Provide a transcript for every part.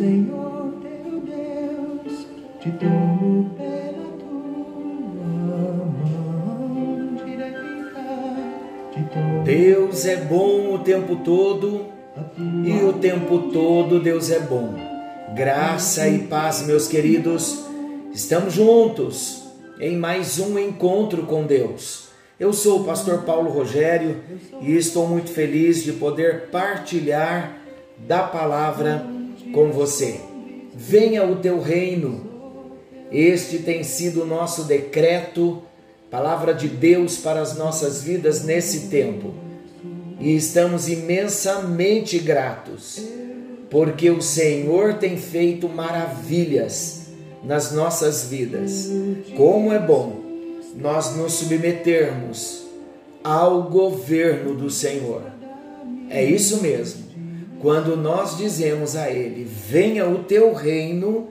Senhor teu Deus te tomo pela tua mão direita. Deus é bom o tempo todo e o tempo todo Deus é bom. Graça e paz, meus queridos. Estamos juntos em mais um encontro com Deus. Eu sou o pastor Paulo Rogério e estou muito feliz de poder partilhar da palavra com você. Venha o teu reino. Este tem sido o nosso decreto, palavra de Deus para as nossas vidas nesse tempo. E estamos imensamente gratos, porque o Senhor tem feito maravilhas nas nossas vidas. Como é bom nós nos submetermos ao governo do Senhor. É isso mesmo. Quando nós dizemos a Ele, venha o teu reino,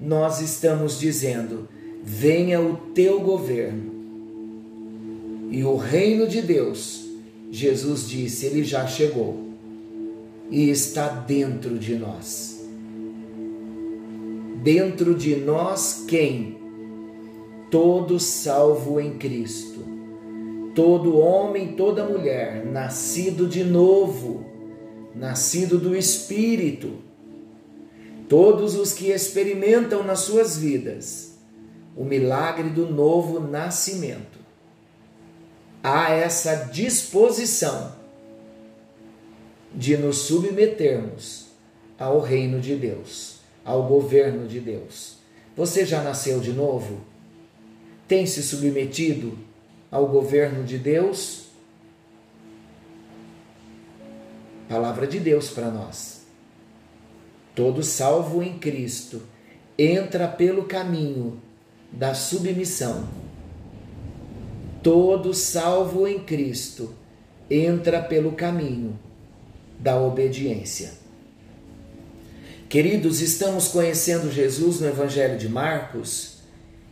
nós estamos dizendo, venha o teu governo. E o reino de Deus, Jesus disse, ele já chegou e está dentro de nós. Dentro de nós, quem? Todo salvo em Cristo. Todo homem, toda mulher, nascido de novo, nascido do Espírito. Todos os que experimentam nas suas vidas o milagre do novo nascimento. Há essa disposição de nos submetermos ao reino de Deus, ao governo de Deus. Você já nasceu de novo? Tem se submetido ao governo de Deus? Palavra de Deus para nós. Todo salvo em Cristo entra pelo caminho da submissão. Todo salvo em Cristo entra pelo caminho da obediência. Queridos, estamos conhecendo Jesus no Evangelho de Marcos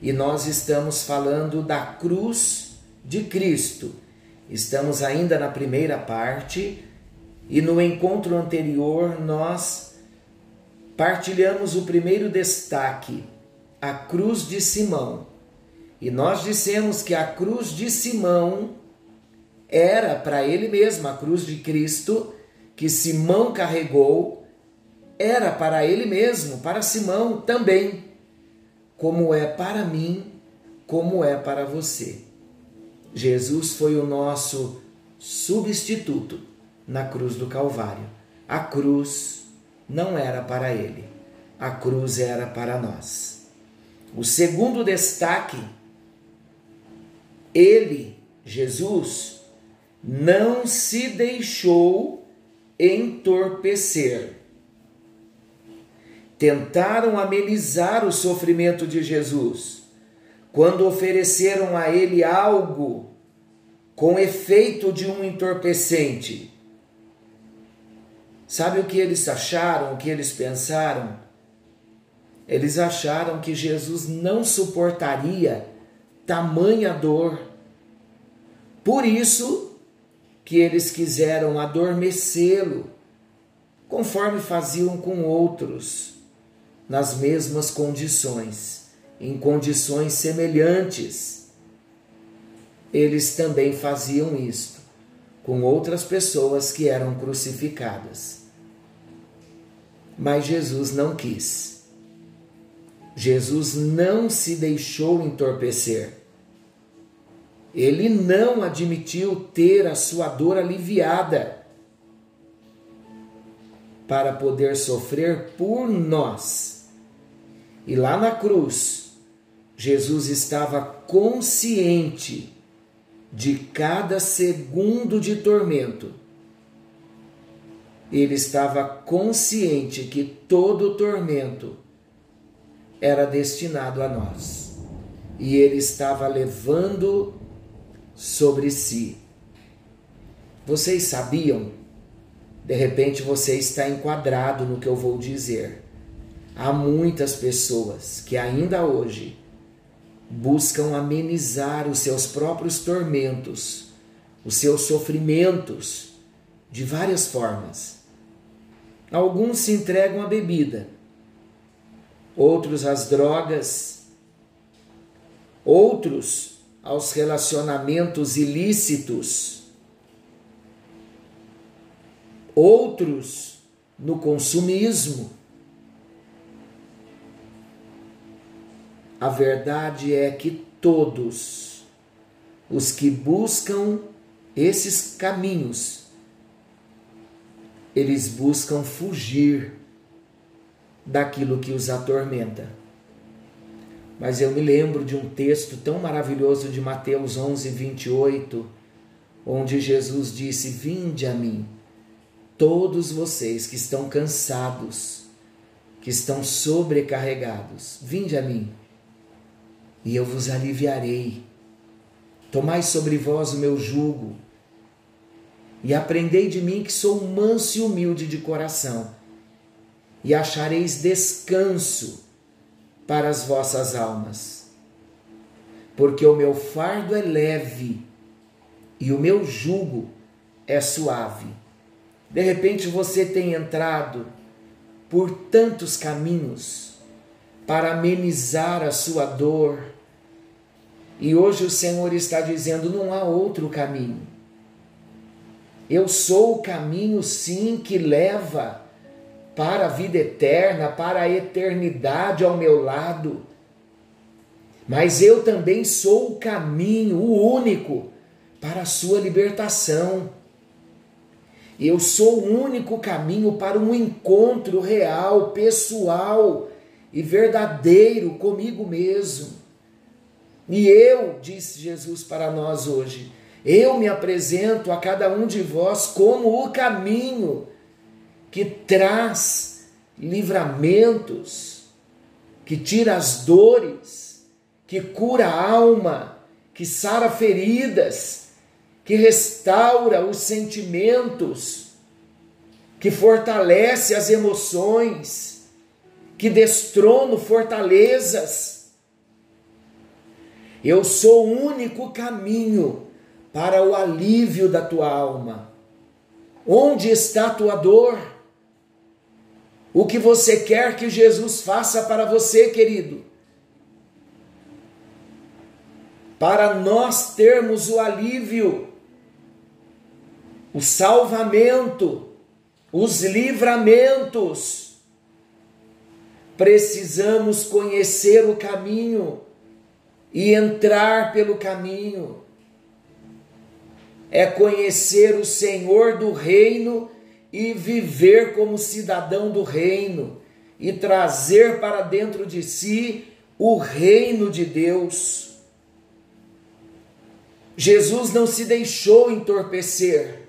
e nós estamos falando da cruz de Cristo. Estamos ainda na primeira parte e no encontro anterior nós partilhamos o primeiro destaque, a cruz de Simão. E nós dissemos que a cruz de Simão era para ele mesmo, a cruz de Cristo que Simão carregou, era para ele mesmo, para Simão também, como é para mim, como é para você. Jesus foi o nosso substituto na cruz do Calvário. A cruz não era para ele, a cruz era para nós. O segundo destaque, ele, Jesus, não se deixou entorpecer. Tentaram amenizar o sofrimento de Jesus quando ofereceram a ele algo com efeito de um entorpecente. Sabe o que eles acharam, o que eles pensaram? Eles acharam que Jesus não suportaria tamanha dor. Por isso que eles quiseram adormecê-lo, conforme faziam com outros, nas mesmas condições, em condições semelhantes. Eles também faziam isto com outras pessoas que eram crucificadas. Mas Jesus não quis. Jesus não se deixou entorpecer. Ele não admitiu ter a sua dor aliviada para poder sofrer por nós. E lá na cruz, Jesus estava consciente de cada segundo de tormento. Ele estava consciente que todo o tormento era destinado a nós. E ele estava levando sobre si. Vocês sabiam? De repente você está enquadrado no que eu vou dizer. Há muitas pessoas que ainda hoje buscam amenizar os seus próprios tormentos, os seus sofrimentos de várias formas. Alguns se entregam à bebida, outros às drogas, outros aos relacionamentos ilícitos, outros no consumismo. A verdade é que todos os que buscam esses caminhos, eles buscam fugir daquilo que os atormenta. Mas eu me lembro de um texto tão maravilhoso de Mateus 11, 28, onde Jesus disse: Vinde a mim, todos vocês que estão cansados, que estão sobrecarregados, vinde a mim, e eu vos aliviarei. Tomai sobre vós o meu jugo, e aprendei de mim que sou manso e humilde de coração, e achareis descanso para as vossas almas. Porque o meu fardo é leve e o meu jugo é suave. De repente você tem entrado por tantos caminhos para amenizar a sua dor. E hoje o Senhor está dizendo: não há outro caminho. Eu sou o caminho, sim, que leva para a vida eterna, para a eternidade ao meu lado. Mas eu também sou o caminho, o único, para a sua libertação. Eu sou o único caminho para um encontro real, pessoal e verdadeiro comigo mesmo. E eu, disse Jesus para nós hoje, eu me apresento a cada um de vós como o caminho que traz livramentos, que tira as dores, que cura a alma, que sara feridas, que restaura os sentimentos, que fortalece as emoções, que destrono fortalezas. Eu sou o único caminho para o alívio da tua alma. Onde está a tua dor? o que você quer que Jesus faça para você, querido. Para nós termos o alívio, o salvamento, os livramentos, precisamos conhecer o caminho e entrar pelo caminho. É conhecer o Senhor do reino e viver como cidadão do reino e trazer para dentro de si o reino de Deus. Jesus não se deixou entorpecer.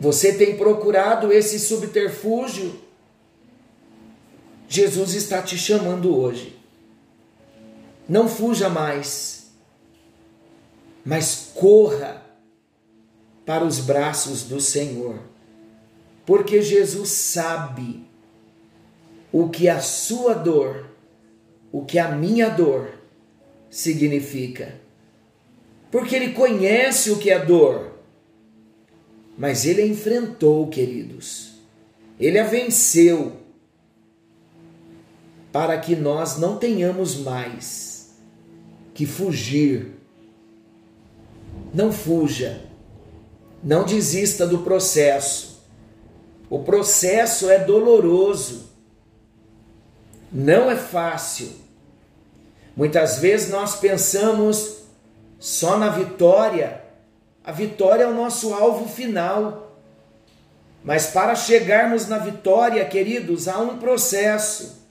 Você tem procurado esse subterfúgio? Jesus está te chamando hoje. Não fuja mais, mas corra para os braços do Senhor, porque Jesus sabe o que a sua dor, o que a minha dor significa. Porque ele conhece o que é dor, mas ele a enfrentou, queridos. Ele a venceu para que nós não tenhamos mais que fugir. Não fuja não desista do processo. O processo é doloroso. Não é fácil. Muitas vezes nós pensamos só na vitória. A vitória é o nosso alvo final. Mas para chegarmos na vitória, queridos, há um processo.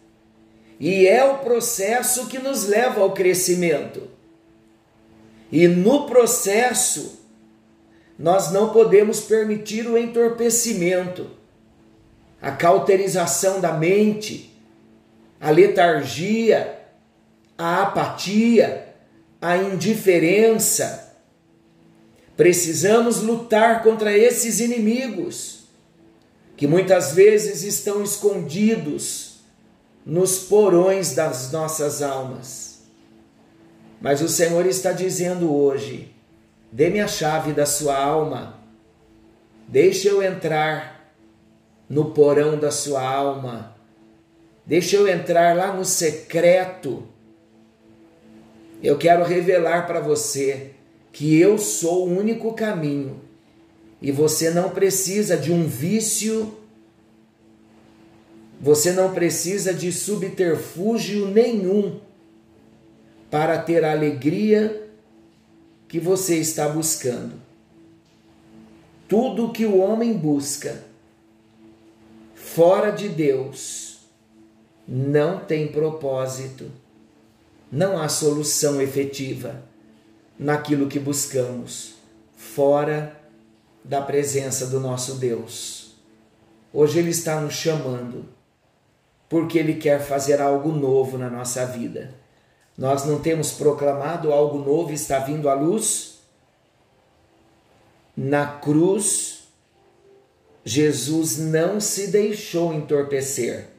E é o processo que nos leva ao crescimento. E no processo, nós não podemos permitir o entorpecimento, a cauterização da mente, a letargia, a apatia, a indiferença. Precisamos lutar contra esses inimigos que muitas vezes estão escondidos nos porões das nossas almas. Mas o Senhor está dizendo hoje: Dê-me a chave da sua alma. Deixe eu entrar no porão da sua alma Deixa eu entrar lá no secreto. Eu quero revelar para você que eu sou o único caminho e você não precisa de um vício, você não precisa de subterfúgio nenhum para ter a alegria que você está buscando. Tudo que o homem busca fora de Deus não tem propósito, não há solução efetiva naquilo que buscamos fora da presença do nosso Deus. Hoje Ele está nos chamando porque Ele quer fazer algo novo na nossa vida. Nós não temos proclamado algo novo está vindo à luz? Na cruz, Jesus não se deixou entorpecer.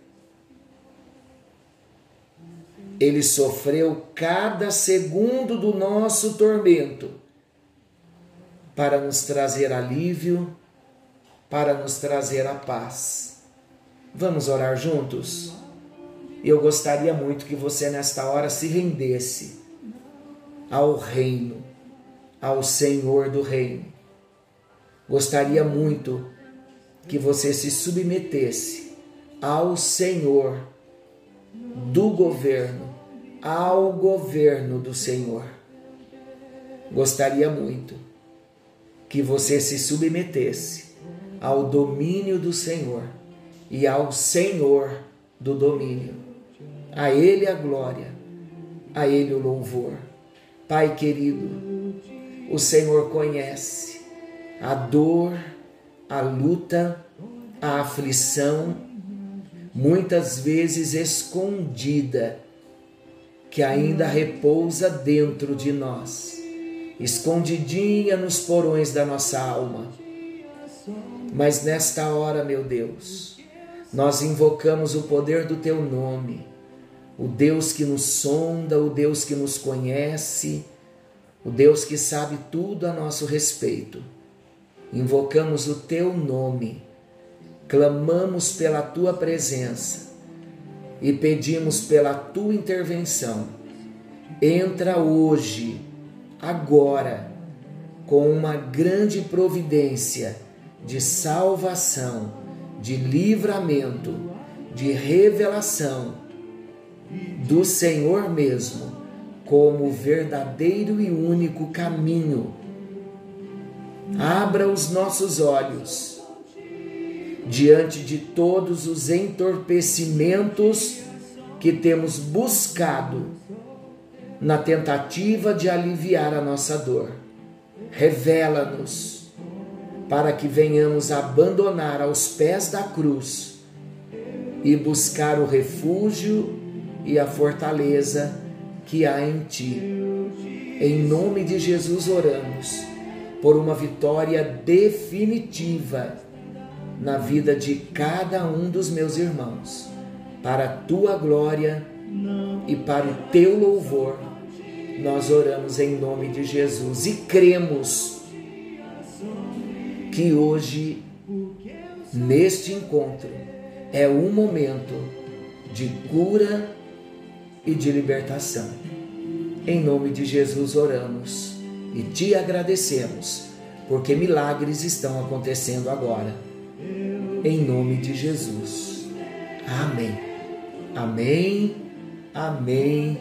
Ele sofreu cada segundo do nosso tormento para nos trazer alívio, para nos trazer a paz. Vamos orar juntos? Eu gostaria muito que você nesta hora se rendesse ao reino, ao Senhor do reino. Gostaria muito que você se submetesse ao Senhor do governo, ao governo do Senhor. Gostaria muito que você se submetesse ao domínio do Senhor e ao Senhor do domínio. A Ele a glória, a Ele o louvor. Pai querido, o Senhor conhece a dor, a luta, a aflição, muitas vezes escondida, que ainda repousa dentro de nós escondidinha nos porões da nossa alma. Mas nesta hora, meu Deus, nós invocamos o poder do Teu nome, o Deus que nos sonda, o Deus que nos conhece, o Deus que sabe tudo a nosso respeito. Invocamos o Teu nome, clamamos pela Tua presença e pedimos pela Tua intervenção. Entra hoje agora com uma grande providência de salvação, de livramento, de revelação do Senhor mesmo como verdadeiro e único caminho. Abra os nossos olhos diante de todos os entorpecimentos que temos buscado na tentativa de aliviar a nossa dor. Revela-nos para que venhamos abandonar aos pés da cruz e buscar o refúgio e a fortaleza que há em ti. Em nome de Jesus oramos por uma vitória definitiva na vida de cada um dos meus irmãos, para a tua glória e para o teu louvor nós oramos em nome de Jesus e cremos que hoje, neste encontro, é um momento de cura e de libertação. Em nome de Jesus oramos e te agradecemos, porque milagres estão acontecendo agora. Em nome de Jesus. Amém. Amém. Amém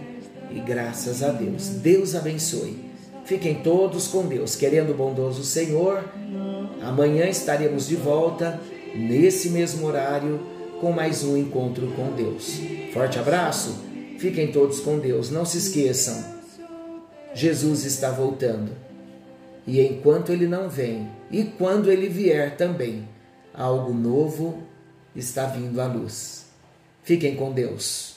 e graças a Deus. Deus abençoe. Fiquem todos com Deus, querendo o bondoso Senhor. Amanhã estaremos de volta, nesse mesmo horário, com mais um encontro com Deus. Forte abraço, fiquem todos com Deus. Não se esqueçam, Jesus está voltando. E enquanto ele não vem, e quando ele vier também, algo novo está vindo à luz. Fiquem com Deus.